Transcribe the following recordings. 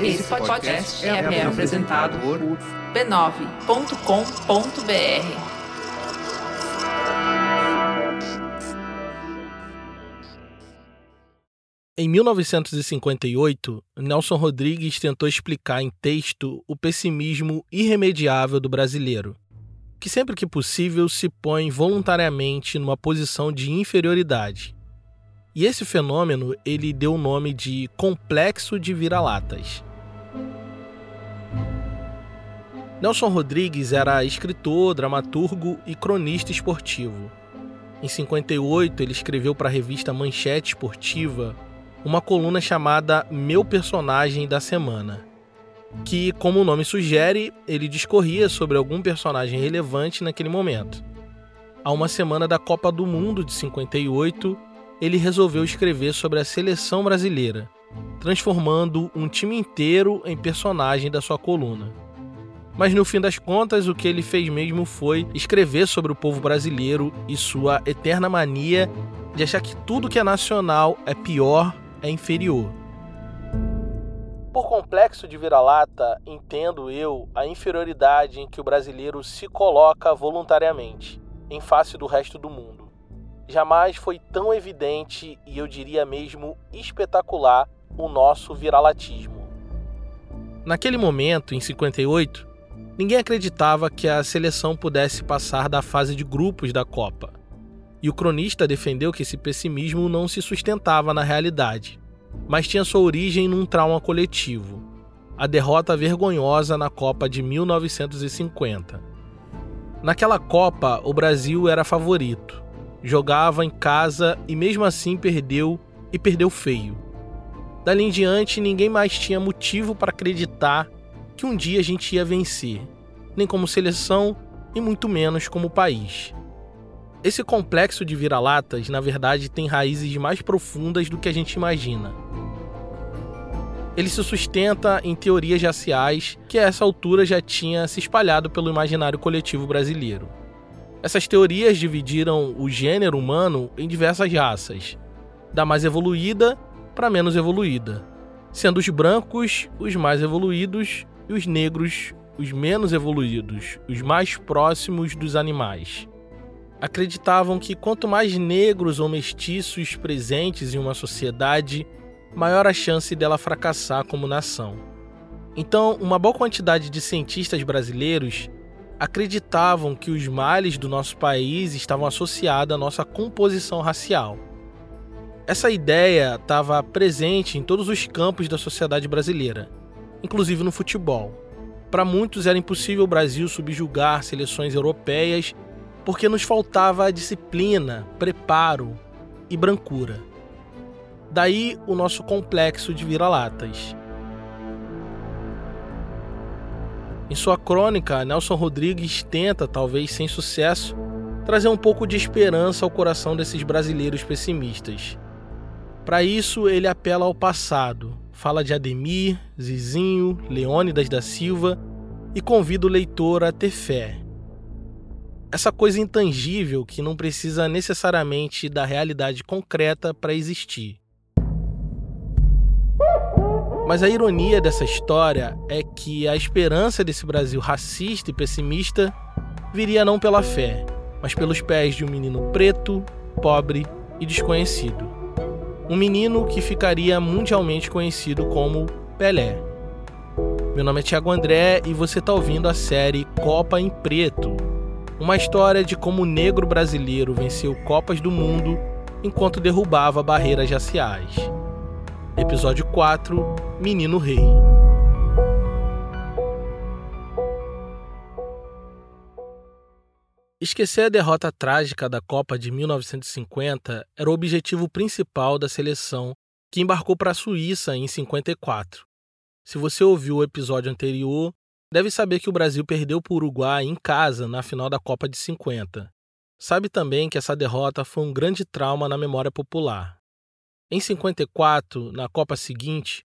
Esse podcast é, é apresentado por b9.com.br. Em 1958, Nelson Rodrigues tentou explicar em texto o pessimismo irremediável do brasileiro, que sempre que possível se põe voluntariamente numa posição de inferioridade. E esse fenômeno ele deu o nome de complexo de vira-latas. Nelson Rodrigues era escritor, dramaturgo e cronista esportivo. Em 58, ele escreveu para a revista Manchete Esportiva uma coluna chamada Meu Personagem da Semana, que, como o nome sugere, ele discorria sobre algum personagem relevante naquele momento. Há uma semana da Copa do Mundo de 58, ele resolveu escrever sobre a seleção brasileira, transformando um time inteiro em personagem da sua coluna. Mas no fim das contas, o que ele fez mesmo foi escrever sobre o povo brasileiro e sua eterna mania de achar que tudo que é nacional é pior é inferior. Por complexo de vira-lata, entendo eu a inferioridade em que o brasileiro se coloca voluntariamente, em face do resto do mundo. Jamais foi tão evidente e eu diria mesmo espetacular o nosso viralatismo. Naquele momento, em 58, ninguém acreditava que a seleção pudesse passar da fase de grupos da Copa e o cronista defendeu que esse pessimismo não se sustentava na realidade, mas tinha sua origem num trauma coletivo a derrota vergonhosa na Copa de 1950. Naquela Copa, o Brasil era favorito, jogava em casa e mesmo assim perdeu e perdeu feio. Dali em diante, ninguém mais tinha motivo para acreditar que um dia a gente ia vencer, nem como seleção e muito menos como país. Esse complexo de vira-latas, na verdade, tem raízes mais profundas do que a gente imagina. Ele se sustenta em teorias raciais que a essa altura já tinha se espalhado pelo imaginário coletivo brasileiro. Essas teorias dividiram o gênero humano em diversas raças, da mais evoluída para menos evoluída, sendo os brancos os mais evoluídos e os negros os menos evoluídos, os mais próximos dos animais acreditavam que quanto mais negros ou mestiços presentes em uma sociedade, maior a chance dela fracassar como nação. Então, uma boa quantidade de cientistas brasileiros acreditavam que os males do nosso país estavam associados à nossa composição racial. Essa ideia estava presente em todos os campos da sociedade brasileira, inclusive no futebol. Para muitos era impossível o Brasil subjugar seleções europeias porque nos faltava disciplina, preparo e brancura. Daí o nosso complexo de vira-latas. Em sua crônica, Nelson Rodrigues tenta, talvez sem sucesso, trazer um pouco de esperança ao coração desses brasileiros pessimistas. Para isso, ele apela ao passado, fala de Ademir, Zizinho, Leônidas da Silva e convida o leitor a ter fé, essa coisa intangível que não precisa necessariamente da realidade concreta para existir. Mas a ironia dessa história é que a esperança desse Brasil racista e pessimista viria não pela fé, mas pelos pés de um menino preto, pobre e desconhecido. Um menino que ficaria mundialmente conhecido como Pelé. Meu nome é Thiago André e você está ouvindo a série Copa em Preto, uma história de como o negro brasileiro venceu Copas do Mundo enquanto derrubava barreiras raciais. Episódio 4 Menino Rei. Esquecer a derrota trágica da Copa de 1950 era o objetivo principal da seleção que embarcou para a Suíça em 54. Se você ouviu o episódio anterior, deve saber que o Brasil perdeu para o Uruguai em casa na final da Copa de 50. Sabe também que essa derrota foi um grande trauma na memória popular. Em 54, na Copa seguinte,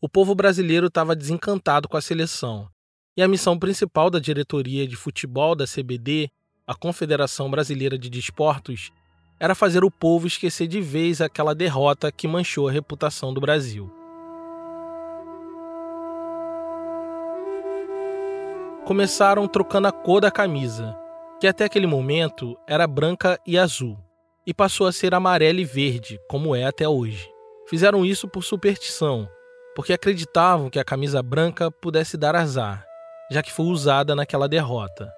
o povo brasileiro estava desencantado com a seleção, e a missão principal da diretoria de futebol da CBD, a Confederação Brasileira de Desportos, era fazer o povo esquecer de vez aquela derrota que manchou a reputação do Brasil. Começaram trocando a cor da camisa, que até aquele momento era branca e azul, e passou a ser amarela e verde, como é até hoje. Fizeram isso por superstição, porque acreditavam que a camisa branca pudesse dar azar, já que foi usada naquela derrota.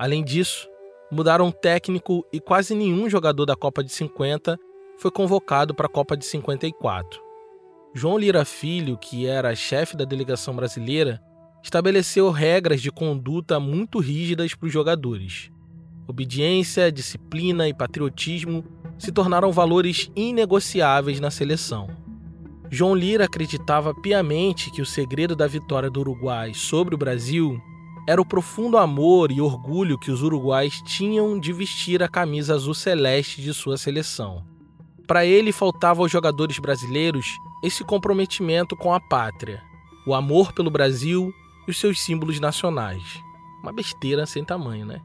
Além disso, mudaram o técnico e quase nenhum jogador da Copa de 50 foi convocado para a Copa de 54. João Lira Filho, que era chefe da delegação brasileira, estabeleceu regras de conduta muito rígidas para os jogadores. Obediência, disciplina e patriotismo se tornaram valores inegociáveis na seleção. João Lira acreditava piamente que o segredo da vitória do Uruguai sobre o Brasil era o profundo amor e orgulho que os uruguais tinham de vestir a camisa azul celeste de sua seleção. Para ele faltava aos jogadores brasileiros esse comprometimento com a pátria, o amor pelo Brasil e os seus símbolos nacionais. Uma besteira sem tamanho, né?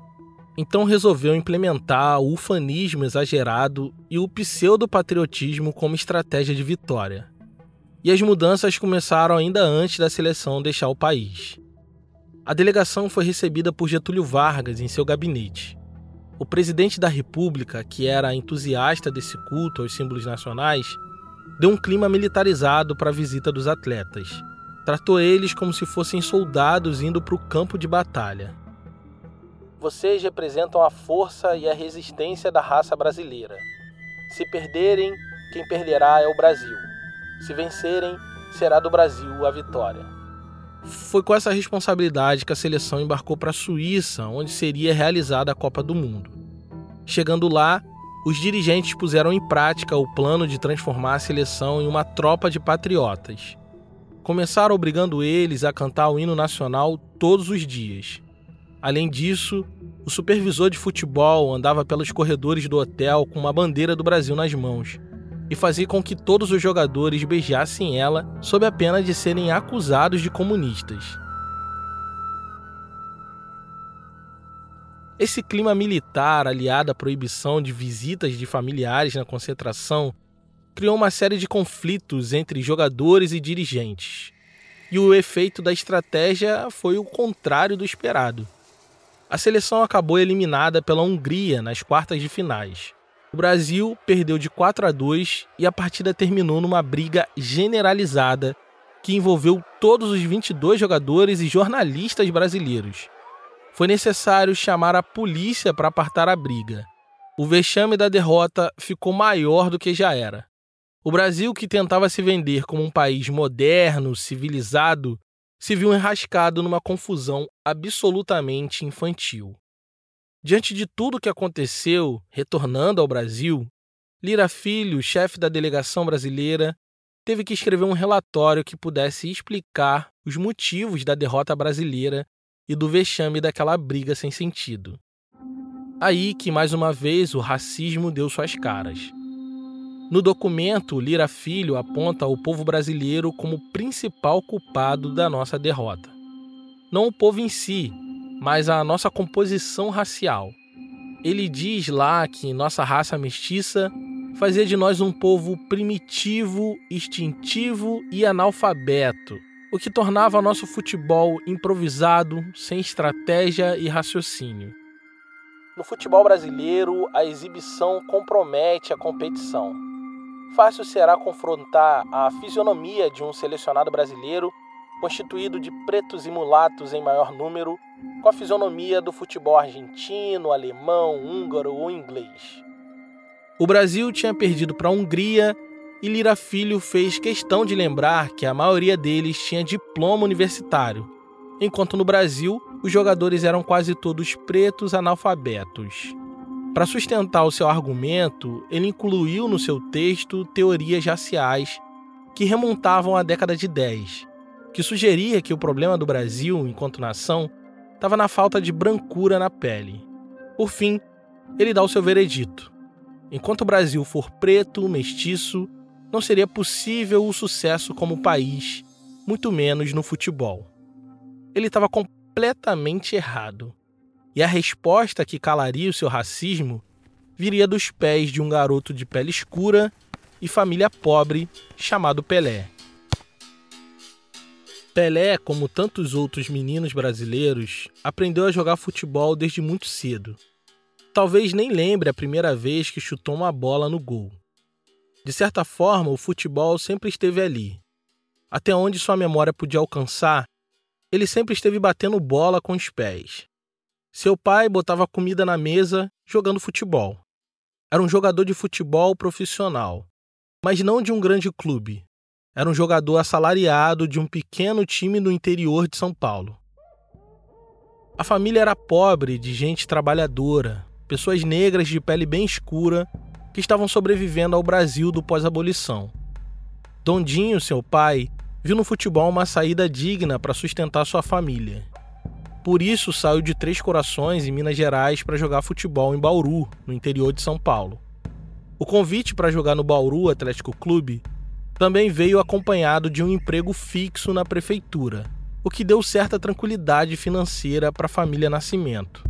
Então resolveu implementar o ufanismo exagerado e o pseudo-patriotismo como estratégia de vitória. E as mudanças começaram ainda antes da seleção deixar o país. A delegação foi recebida por Getúlio Vargas em seu gabinete. O presidente da República, que era entusiasta desse culto aos símbolos nacionais, deu um clima militarizado para a visita dos atletas. Tratou eles como se fossem soldados indo para o campo de batalha. Vocês representam a força e a resistência da raça brasileira. Se perderem, quem perderá é o Brasil. Se vencerem, será do Brasil a vitória. Foi com essa responsabilidade que a seleção embarcou para a Suíça, onde seria realizada a Copa do Mundo. Chegando lá, os dirigentes puseram em prática o plano de transformar a seleção em uma tropa de patriotas. Começaram obrigando eles a cantar o hino nacional todos os dias. Além disso, o supervisor de futebol andava pelos corredores do hotel com uma bandeira do Brasil nas mãos e fazia com que todos os jogadores beijassem ela sob a pena de serem acusados de comunistas. Esse clima militar, aliado à proibição de visitas de familiares na concentração, criou uma série de conflitos entre jogadores e dirigentes. E o efeito da estratégia foi o contrário do esperado. A seleção acabou eliminada pela Hungria nas quartas de finais. O Brasil perdeu de 4 a 2 e a partida terminou numa briga generalizada que envolveu todos os 22 jogadores e jornalistas brasileiros. Foi necessário chamar a polícia para apartar a briga. O vexame da derrota ficou maior do que já era. O Brasil, que tentava se vender como um país moderno, civilizado, se viu enrascado numa confusão absolutamente infantil. Diante de tudo o que aconteceu, retornando ao Brasil, Lira Filho, chefe da delegação brasileira, teve que escrever um relatório que pudesse explicar os motivos da derrota brasileira e do vexame daquela briga sem sentido. Aí que mais uma vez o racismo deu suas caras. No documento, Lira Filho aponta o povo brasileiro como principal culpado da nossa derrota. Não o povo em si, mas a nossa composição racial. Ele diz lá que nossa raça mestiça fazia de nós um povo primitivo, instintivo e analfabeto, o que tornava nosso futebol improvisado, sem estratégia e raciocínio. No futebol brasileiro, a exibição compromete a competição. Fácil será confrontar a fisionomia de um selecionado brasileiro constituído de pretos e mulatos em maior número, com a fisionomia do futebol argentino, alemão, húngaro ou inglês. O Brasil tinha perdido para a Hungria e Lira Filho fez questão de lembrar que a maioria deles tinha diploma universitário, enquanto no Brasil os jogadores eram quase todos pretos analfabetos. Para sustentar o seu argumento, ele incluiu no seu texto teorias raciais que remontavam à década de 10, que sugeria que o problema do Brasil, enquanto nação, estava na falta de brancura na pele. Por fim, ele dá o seu veredito. Enquanto o Brasil for preto, mestiço, não seria possível o sucesso como país, muito menos no futebol. Ele estava completamente errado. E a resposta que calaria o seu racismo viria dos pés de um garoto de pele escura e família pobre chamado Pelé. Pelé, como tantos outros meninos brasileiros, aprendeu a jogar futebol desde muito cedo. Talvez nem lembre a primeira vez que chutou uma bola no gol. De certa forma, o futebol sempre esteve ali. Até onde sua memória podia alcançar, ele sempre esteve batendo bola com os pés. Seu pai botava comida na mesa jogando futebol. Era um jogador de futebol profissional, mas não de um grande clube. Era um jogador assalariado de um pequeno time no interior de São Paulo. A família era pobre, de gente trabalhadora, pessoas negras de pele bem escura que estavam sobrevivendo ao Brasil do pós-abolição. Dondinho, seu pai, viu no futebol uma saída digna para sustentar sua família. Por isso, saiu de Três Corações, em Minas Gerais, para jogar futebol em Bauru, no interior de São Paulo. O convite para jogar no Bauru Atlético Clube também veio acompanhado de um emprego fixo na prefeitura, o que deu certa tranquilidade financeira para a família Nascimento.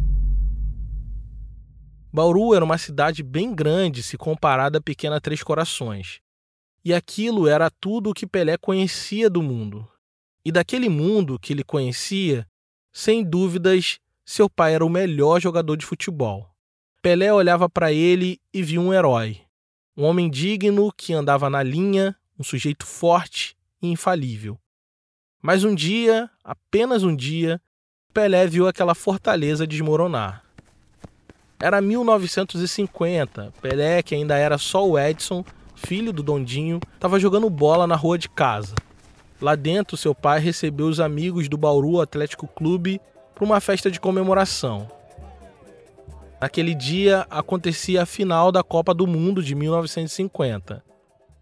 Bauru era uma cidade bem grande se comparada à pequena Três Corações, e aquilo era tudo o que Pelé conhecia do mundo. E daquele mundo que ele conhecia, sem dúvidas, seu pai era o melhor jogador de futebol. Pelé olhava para ele e via um herói, um homem digno que andava na linha, um sujeito forte e infalível. Mas um dia, apenas um dia, Pelé viu aquela fortaleza desmoronar. Era 1950, Pelé, que ainda era só o Edson, filho do Dondinho, estava jogando bola na rua de casa. Lá dentro, seu pai recebeu os amigos do Bauru Atlético Clube para uma festa de comemoração. Naquele dia acontecia a final da Copa do Mundo de 1950.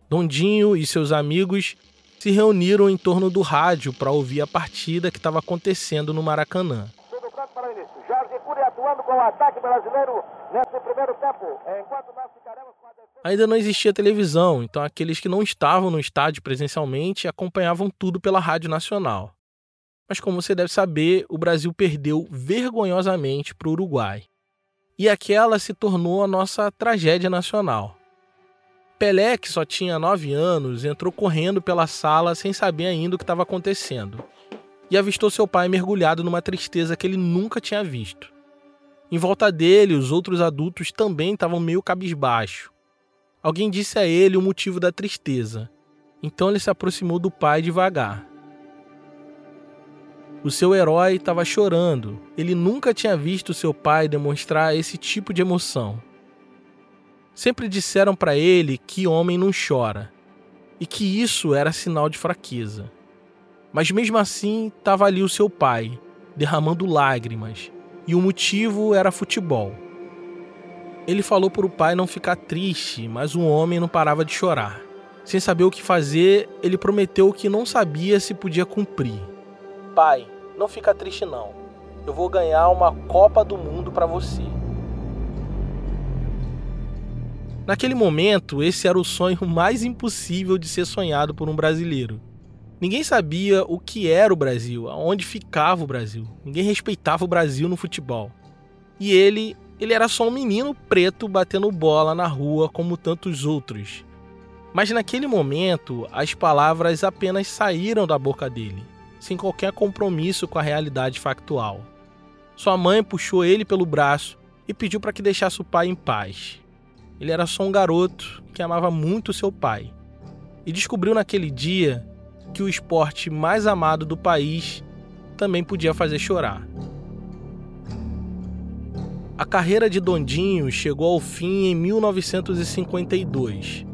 Dondinho e seus amigos se reuniram em torno do rádio para ouvir a partida que estava acontecendo no Maracanã. Jorge Cury atuando com o ataque brasileiro nesse primeiro tempo. Enquanto nós ficaremos. Ainda não existia televisão, então aqueles que não estavam no estádio presencialmente acompanhavam tudo pela Rádio Nacional. Mas como você deve saber, o Brasil perdeu vergonhosamente para o Uruguai. E aquela se tornou a nossa tragédia nacional. Pelé, que só tinha 9 anos, entrou correndo pela sala sem saber ainda o que estava acontecendo e avistou seu pai mergulhado numa tristeza que ele nunca tinha visto. Em volta dele, os outros adultos também estavam meio cabisbaixo. Alguém disse a ele o motivo da tristeza, então ele se aproximou do pai devagar. O seu herói estava chorando. Ele nunca tinha visto seu pai demonstrar esse tipo de emoção. Sempre disseram para ele que homem não chora e que isso era sinal de fraqueza. Mas mesmo assim, estava ali o seu pai, derramando lágrimas, e o motivo era futebol. Ele falou para o pai não ficar triste, mas o homem não parava de chorar. Sem saber o que fazer, ele prometeu que não sabia se podia cumprir. Pai, não fica triste não. Eu vou ganhar uma Copa do Mundo para você. Naquele momento, esse era o sonho mais impossível de ser sonhado por um brasileiro. Ninguém sabia o que era o Brasil, aonde ficava o Brasil. Ninguém respeitava o Brasil no futebol. E ele, ele era só um menino preto batendo bola na rua como tantos outros. Mas naquele momento, as palavras apenas saíram da boca dele, sem qualquer compromisso com a realidade factual. Sua mãe puxou ele pelo braço e pediu para que deixasse o pai em paz. Ele era só um garoto que amava muito seu pai e descobriu naquele dia que o esporte mais amado do país também podia fazer chorar. A carreira de Dondinho chegou ao fim em 1952.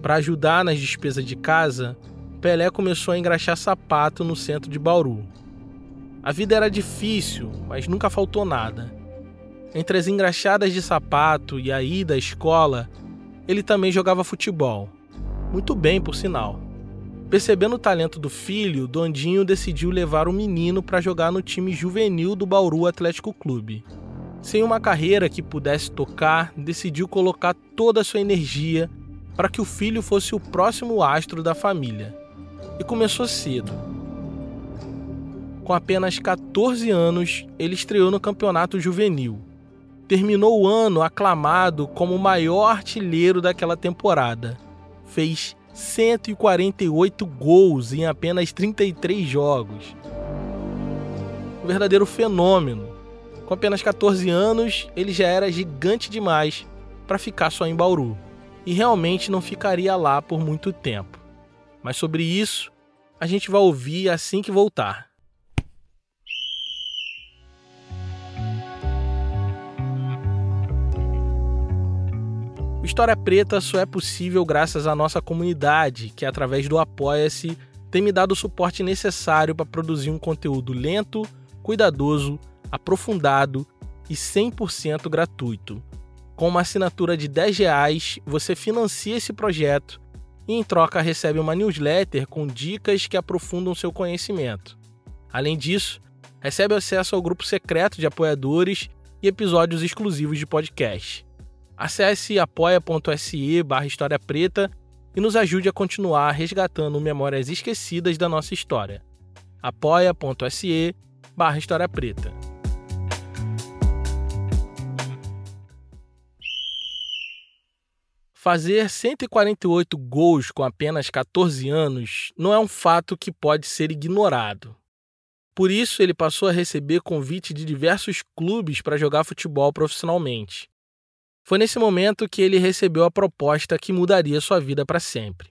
Para ajudar nas despesas de casa, Pelé começou a engraxar sapato no centro de Bauru. A vida era difícil, mas nunca faltou nada. Entre as engraxadas de sapato e a ida à escola, ele também jogava futebol. Muito bem, por sinal. Percebendo o talento do filho, Dondinho decidiu levar o menino para jogar no time juvenil do Bauru Atlético Clube. Sem uma carreira que pudesse tocar, decidiu colocar toda a sua energia para que o filho fosse o próximo astro da família. E começou cedo. Com apenas 14 anos, ele estreou no campeonato juvenil terminou o ano aclamado como o maior artilheiro daquela temporada. Fez 148 gols em apenas 33 jogos. Um verdadeiro fenômeno. Com apenas 14 anos, ele já era gigante demais para ficar só em Bauru. E realmente não ficaria lá por muito tempo. Mas sobre isso, a gente vai ouvir assim que voltar. O História Preta só é possível graças à nossa comunidade, que através do Apoia-se tem me dado o suporte necessário para produzir um conteúdo lento, cuidadoso, aprofundado e 100% gratuito. Com uma assinatura de 10 reais, você financia esse projeto e, em troca, recebe uma newsletter com dicas que aprofundam seu conhecimento. Além disso, recebe acesso ao grupo secreto de apoiadores e episódios exclusivos de podcast. Acesse apoia.se barra História Preta e nos ajude a continuar resgatando memórias esquecidas da nossa história. apoia.se barra História Preta. Fazer 148 gols com apenas 14 anos não é um fato que pode ser ignorado. Por isso, ele passou a receber convite de diversos clubes para jogar futebol profissionalmente. Foi nesse momento que ele recebeu a proposta que mudaria sua vida para sempre.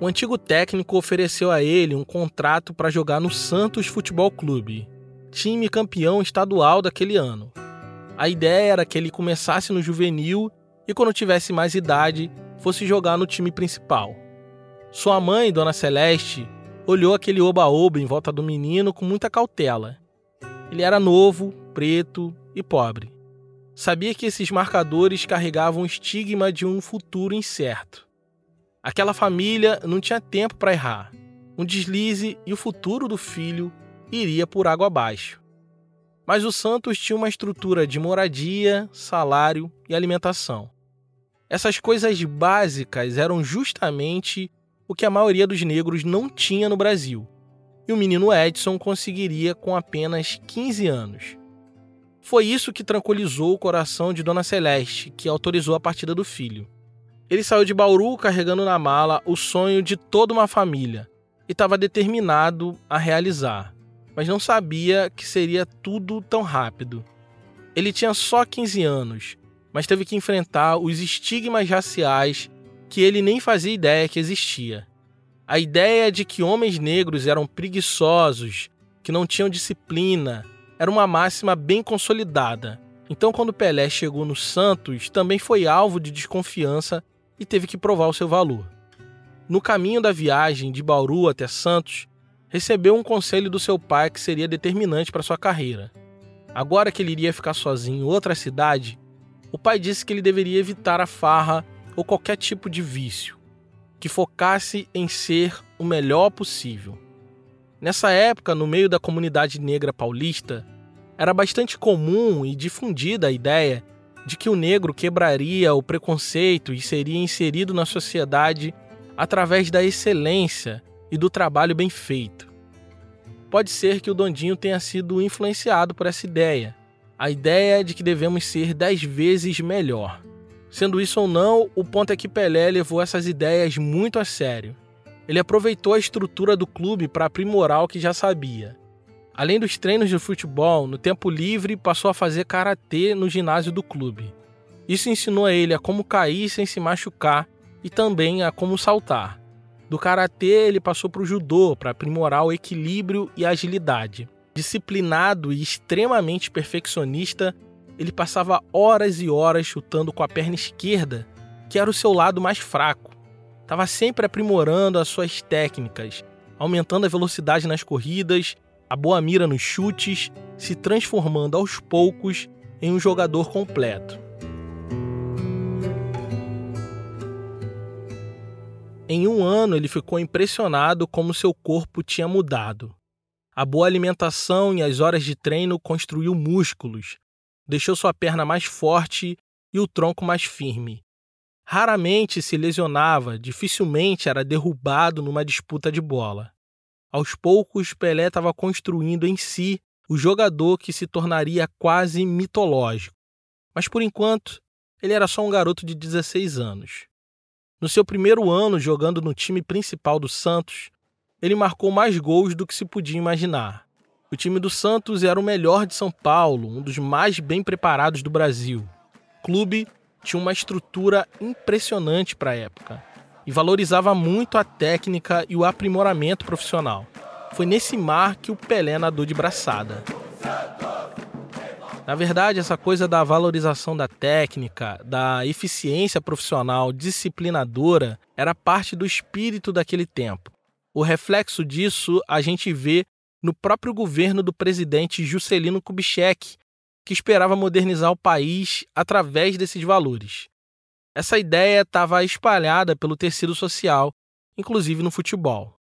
O antigo técnico ofereceu a ele um contrato para jogar no Santos Futebol Clube, time campeão estadual daquele ano. A ideia era que ele começasse no juvenil e, quando tivesse mais idade, fosse jogar no time principal. Sua mãe, Dona Celeste, olhou aquele oba-oba em volta do menino com muita cautela. Ele era novo, preto e pobre. Sabia que esses marcadores carregavam o estigma de um futuro incerto. Aquela família não tinha tempo para errar. Um deslize e o futuro do filho iria por água abaixo. Mas o Santos tinha uma estrutura de moradia, salário e alimentação. Essas coisas básicas eram justamente o que a maioria dos negros não tinha no Brasil. E o menino Edson conseguiria com apenas 15 anos. Foi isso que tranquilizou o coração de Dona Celeste, que autorizou a partida do filho. Ele saiu de Bauru carregando na mala o sonho de toda uma família e estava determinado a realizar, mas não sabia que seria tudo tão rápido. Ele tinha só 15 anos mas teve que enfrentar os estigmas raciais que ele nem fazia ideia que existia. A ideia de que homens negros eram preguiçosos, que não tinham disciplina, era uma máxima bem consolidada. Então, quando Pelé chegou no Santos, também foi alvo de desconfiança e teve que provar o seu valor. No caminho da viagem de Bauru até Santos, recebeu um conselho do seu pai que seria determinante para sua carreira. Agora que ele iria ficar sozinho em outra cidade, o pai disse que ele deveria evitar a farra ou qualquer tipo de vício, que focasse em ser o melhor possível. Nessa época, no meio da comunidade negra paulista, era bastante comum e difundida a ideia de que o negro quebraria o preconceito e seria inserido na sociedade através da excelência e do trabalho bem feito. Pode ser que o Dondinho tenha sido influenciado por essa ideia, a ideia de que devemos ser dez vezes melhor. Sendo isso ou não, o ponto é que Pelé levou essas ideias muito a sério. Ele aproveitou a estrutura do clube para aprimorar o que já sabia. Além dos treinos de futebol, no tempo livre passou a fazer karatê no ginásio do clube. Isso ensinou a ele a como cair sem se machucar e também a como saltar. Do karatê, ele passou para o judô para aprimorar o equilíbrio e a agilidade disciplinado e extremamente perfeccionista, ele passava horas e horas chutando com a perna esquerda, que era o seu lado mais fraco. Estava sempre aprimorando as suas técnicas, aumentando a velocidade nas corridas, a boa mira nos chutes, se transformando aos poucos em um jogador completo. Em um ano, ele ficou impressionado como seu corpo tinha mudado. A boa alimentação e as horas de treino construiu músculos, deixou sua perna mais forte e o tronco mais firme. Raramente se lesionava, dificilmente era derrubado numa disputa de bola. Aos poucos, Pelé estava construindo em si o jogador que se tornaria quase mitológico. Mas por enquanto, ele era só um garoto de 16 anos. No seu primeiro ano jogando no time principal do Santos, ele marcou mais gols do que se podia imaginar. O time do Santos era o melhor de São Paulo, um dos mais bem preparados do Brasil. O clube tinha uma estrutura impressionante para a época e valorizava muito a técnica e o aprimoramento profissional. Foi nesse mar que o Pelé nadou de braçada. Na verdade, essa coisa da valorização da técnica, da eficiência profissional disciplinadora, era parte do espírito daquele tempo. O reflexo disso a gente vê no próprio governo do presidente Juscelino Kubitschek, que esperava modernizar o país através desses valores. Essa ideia estava espalhada pelo tecido social, inclusive no futebol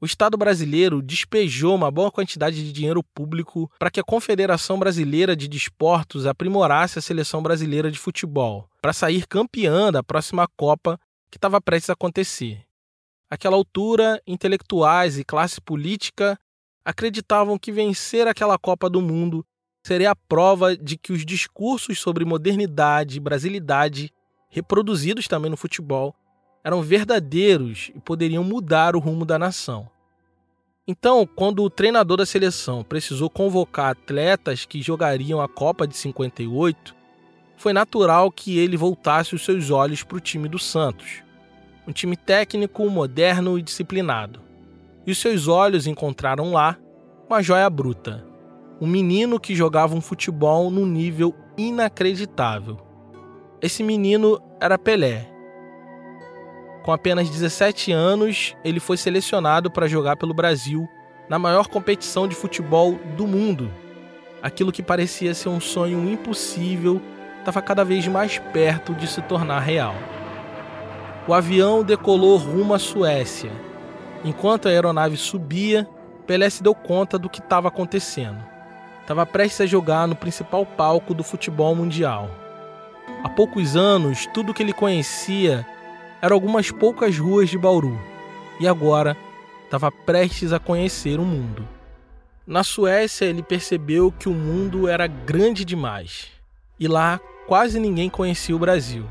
o Estado brasileiro despejou uma boa quantidade de dinheiro público para que a Confederação Brasileira de Desportos aprimorasse a seleção brasileira de futebol, para sair campeã da próxima Copa que estava prestes a acontecer. Aquela altura, intelectuais e classe política acreditavam que vencer aquela Copa do Mundo seria a prova de que os discursos sobre modernidade e brasilidade, reproduzidos também no futebol, eram verdadeiros e poderiam mudar o rumo da nação. Então, quando o treinador da seleção precisou convocar atletas que jogariam a Copa de 58, foi natural que ele voltasse os seus olhos para o time do Santos, um time técnico, moderno e disciplinado. E os seus olhos encontraram lá uma joia bruta, um menino que jogava um futebol num nível inacreditável. Esse menino era Pelé, com apenas 17 anos, ele foi selecionado para jogar pelo Brasil na maior competição de futebol do mundo. Aquilo que parecia ser um sonho impossível estava cada vez mais perto de se tornar real. O avião decolou rumo à Suécia. Enquanto a aeronave subia, Pelé se deu conta do que estava acontecendo. Estava prestes a jogar no principal palco do futebol mundial. Há poucos anos, tudo que ele conhecia eram algumas poucas ruas de Bauru e agora estava prestes a conhecer o mundo. Na Suécia, ele percebeu que o mundo era grande demais e lá quase ninguém conhecia o Brasil.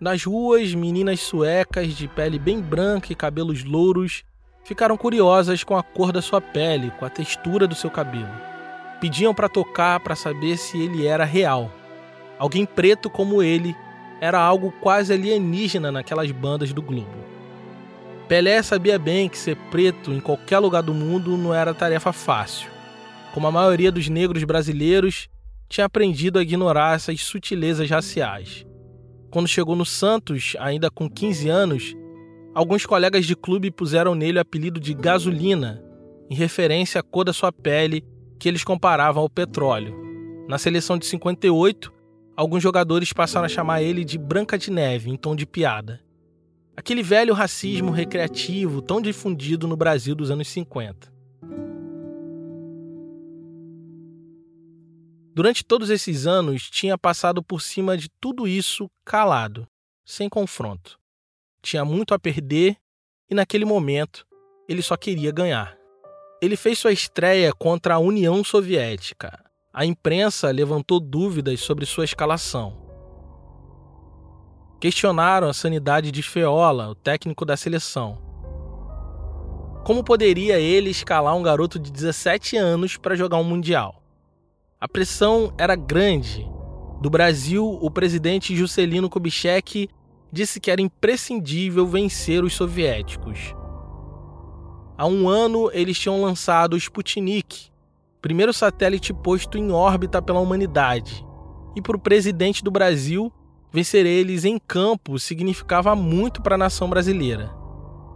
Nas ruas, meninas suecas de pele bem branca e cabelos louros ficaram curiosas com a cor da sua pele, com a textura do seu cabelo. Pediam para tocar para saber se ele era real. Alguém preto como ele era algo quase alienígena naquelas bandas do Globo. Pelé sabia bem que ser preto em qualquer lugar do mundo não era tarefa fácil. Como a maioria dos negros brasileiros, tinha aprendido a ignorar essas sutilezas raciais. Quando chegou no Santos, ainda com 15 anos, alguns colegas de clube puseram nele o apelido de gasolina, em referência à cor da sua pele que eles comparavam ao petróleo. Na seleção de 58, alguns jogadores passaram a chamar ele de Branca de Neve, em tom de piada. Aquele velho racismo recreativo tão difundido no Brasil dos anos 50. Durante todos esses anos, tinha passado por cima de tudo isso calado, sem confronto. Tinha muito a perder e, naquele momento, ele só queria ganhar. Ele fez sua estreia contra a União Soviética, a imprensa levantou dúvidas sobre sua escalação. Questionaram a sanidade de Feola, o técnico da seleção. Como poderia ele escalar um garoto de 17 anos para jogar um Mundial? A pressão era grande. Do Brasil, o presidente Juscelino Kubitschek disse que era imprescindível vencer os soviéticos. Há um ano, eles tinham lançado o Sputnik, primeiro satélite posto em órbita pela humanidade. E para o presidente do Brasil, vencer eles em campo significava muito para a nação brasileira.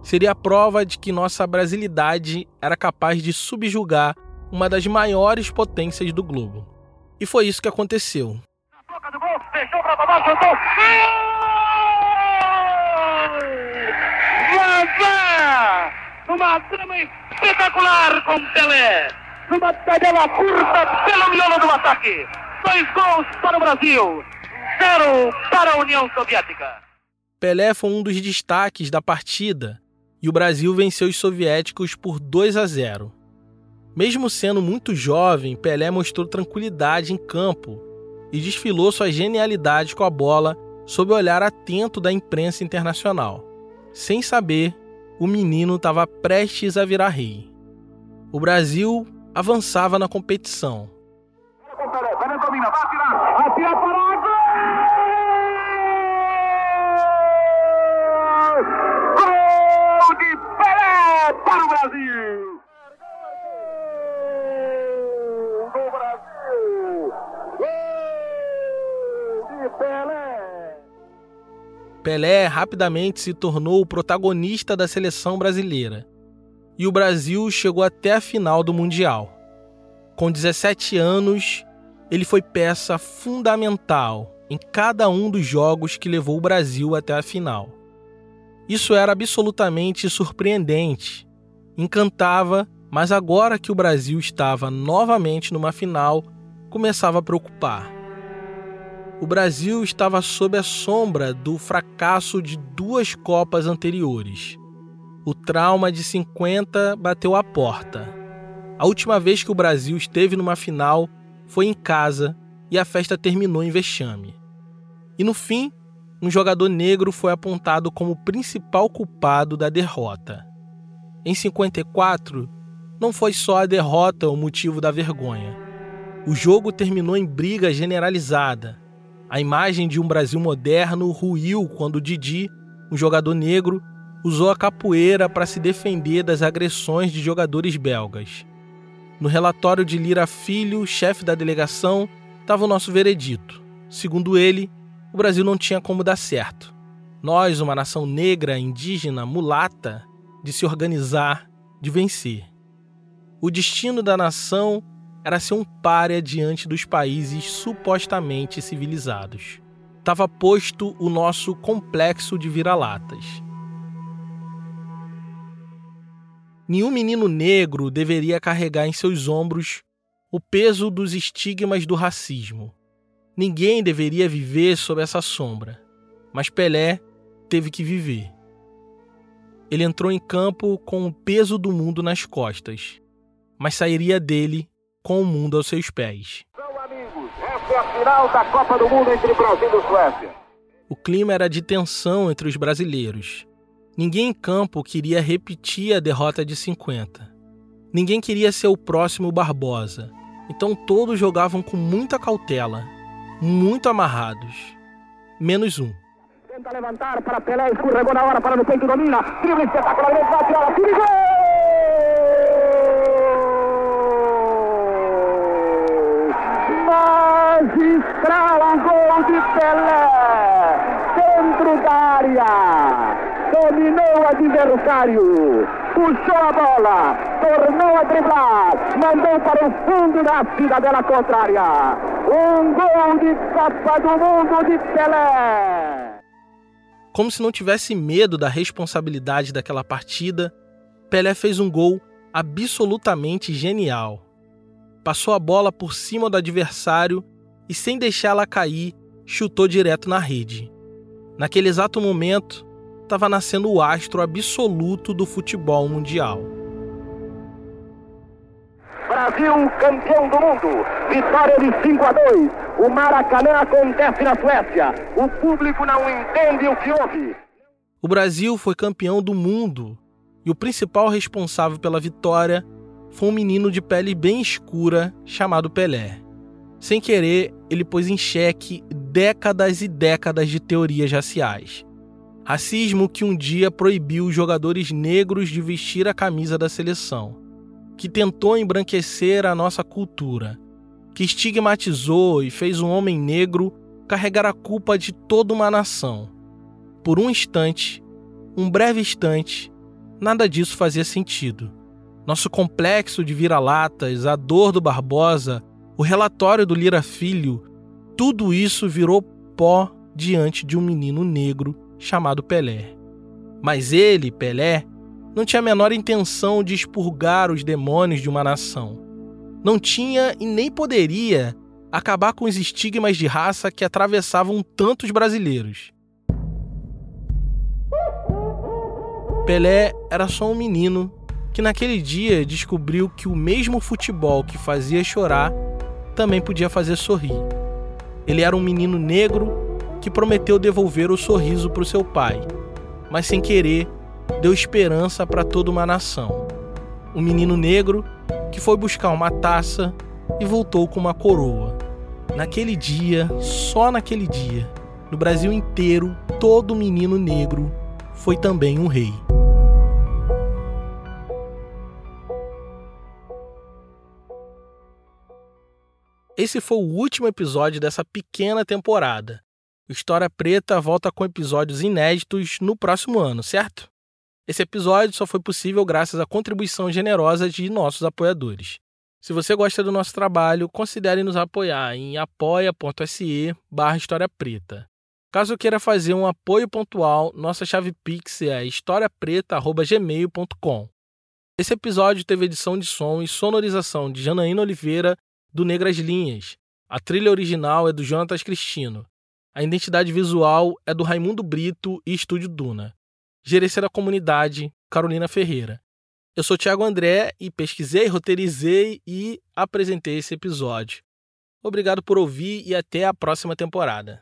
Seria a prova de que nossa brasilidade era capaz de subjugar uma das maiores potências do globo. E foi isso que aconteceu. Uma trama espetacular com Pelé! numa tabela curta pelo miolo do ataque. Dois gols para o Brasil, zero para a União Soviética. Pelé foi um dos destaques da partida e o Brasil venceu os soviéticos por 2 a 0. Mesmo sendo muito jovem, Pelé mostrou tranquilidade em campo e desfilou sua genialidade com a bola sob o olhar atento da imprensa internacional. Sem saber, o menino estava prestes a virar rei. O Brasil avançava na competição. Gol de Pelé para o Brasil! Do Brasil! Gol de Pelé! Pelé rapidamente se tornou o protagonista da seleção brasileira e o Brasil chegou até a final do Mundial. Com 17 anos, ele foi peça fundamental em cada um dos jogos que levou o Brasil até a final. Isso era absolutamente surpreendente, encantava, mas agora que o Brasil estava novamente numa final, começava a preocupar. O Brasil estava sob a sombra do fracasso de duas Copas anteriores. O trauma de 50 bateu a porta. A última vez que o Brasil esteve numa final foi em casa e a festa terminou em vexame. E no fim, um jogador negro foi apontado como principal culpado da derrota. Em 54, não foi só a derrota o motivo da vergonha. O jogo terminou em briga generalizada. A imagem de um Brasil moderno ruiu quando Didi, um jogador negro, usou a capoeira para se defender das agressões de jogadores belgas. No relatório de Lira Filho, chefe da delegação, estava o nosso veredito. Segundo ele, o Brasil não tinha como dar certo. Nós, uma nação negra, indígena, mulata, de se organizar, de vencer. O destino da nação era ser um párea diante dos países supostamente civilizados. Estava posto o nosso complexo de vira-latas. Nenhum menino negro deveria carregar em seus ombros o peso dos estigmas do racismo. Ninguém deveria viver sob essa sombra, mas Pelé teve que viver. Ele entrou em campo com o peso do mundo nas costas, mas sairia dele com o mundo aos seus pés. São amigos, essa é a final da Copa do Mundo entre Brasil e Suécia. O clima era de tensão entre os brasileiros. Ninguém em campo queria repetir a derrota de 50. Ninguém queria ser o próximo Barbosa. Então todos jogavam com muita cautela, muito amarrados. Menos um. Tenta levantar para Pelé, escorregou na hora para no peito, domina, drible espetacular, vai tirar, tira gol! Magistral gol de Pelé, dentro da área, dominou o adversário, puxou a bola, tornou a driblar, mandou para o fundo da cidadela contrária. Um gol de Copa do Mundo de Pelé. Como se não tivesse medo da responsabilidade daquela partida, Pelé fez um gol absolutamente genial. Passou a bola por cima do adversário e, sem deixá-la cair, chutou direto na rede. Naquele exato momento, estava nascendo o astro absoluto do futebol mundial. Brasil campeão do mundo. Vitória de 5 a 2. O Maracanã acontece na Suécia. O público não entende o que houve. O Brasil foi campeão do mundo e o principal responsável pela vitória foi um menino de pele bem escura chamado Pelé. Sem querer, ele pôs em xeque décadas e décadas de teorias raciais. Racismo que um dia proibiu os jogadores negros de vestir a camisa da seleção, que tentou embranquecer a nossa cultura, que estigmatizou e fez um homem negro carregar a culpa de toda uma nação. Por um instante, um breve instante, nada disso fazia sentido. Nosso complexo de vira-latas, a dor do Barbosa, o relatório do Lira Filho, tudo isso virou pó diante de um menino negro chamado Pelé. Mas ele, Pelé, não tinha a menor intenção de expurgar os demônios de uma nação. Não tinha e nem poderia acabar com os estigmas de raça que atravessavam tantos brasileiros. Pelé era só um menino que naquele dia descobriu que o mesmo futebol que fazia chorar também podia fazer sorrir. Ele era um menino negro que prometeu devolver o sorriso para o seu pai, mas sem querer deu esperança para toda uma nação. Um menino negro que foi buscar uma taça e voltou com uma coroa. Naquele dia, só naquele dia, no Brasil inteiro, todo menino negro foi também um rei. Esse foi o último episódio dessa pequena temporada. História Preta volta com episódios inéditos no próximo ano, certo? Esse episódio só foi possível graças à contribuição generosa de nossos apoiadores. Se você gosta do nosso trabalho, considere nos apoiar em apoia.se barra História Preta. Caso queira fazer um apoio pontual, nossa chave Pix é historiapreta.gmail.com. Esse episódio teve edição de som e sonorização de Janaína Oliveira, do Negras Linhas. A trilha original é do Jonatas Cristino. A identidade visual é do Raimundo Brito e Estúdio Duna. Gerência da Comunidade, Carolina Ferreira. Eu sou Thiago André e pesquisei, roteirizei e apresentei esse episódio. Obrigado por ouvir e até a próxima temporada.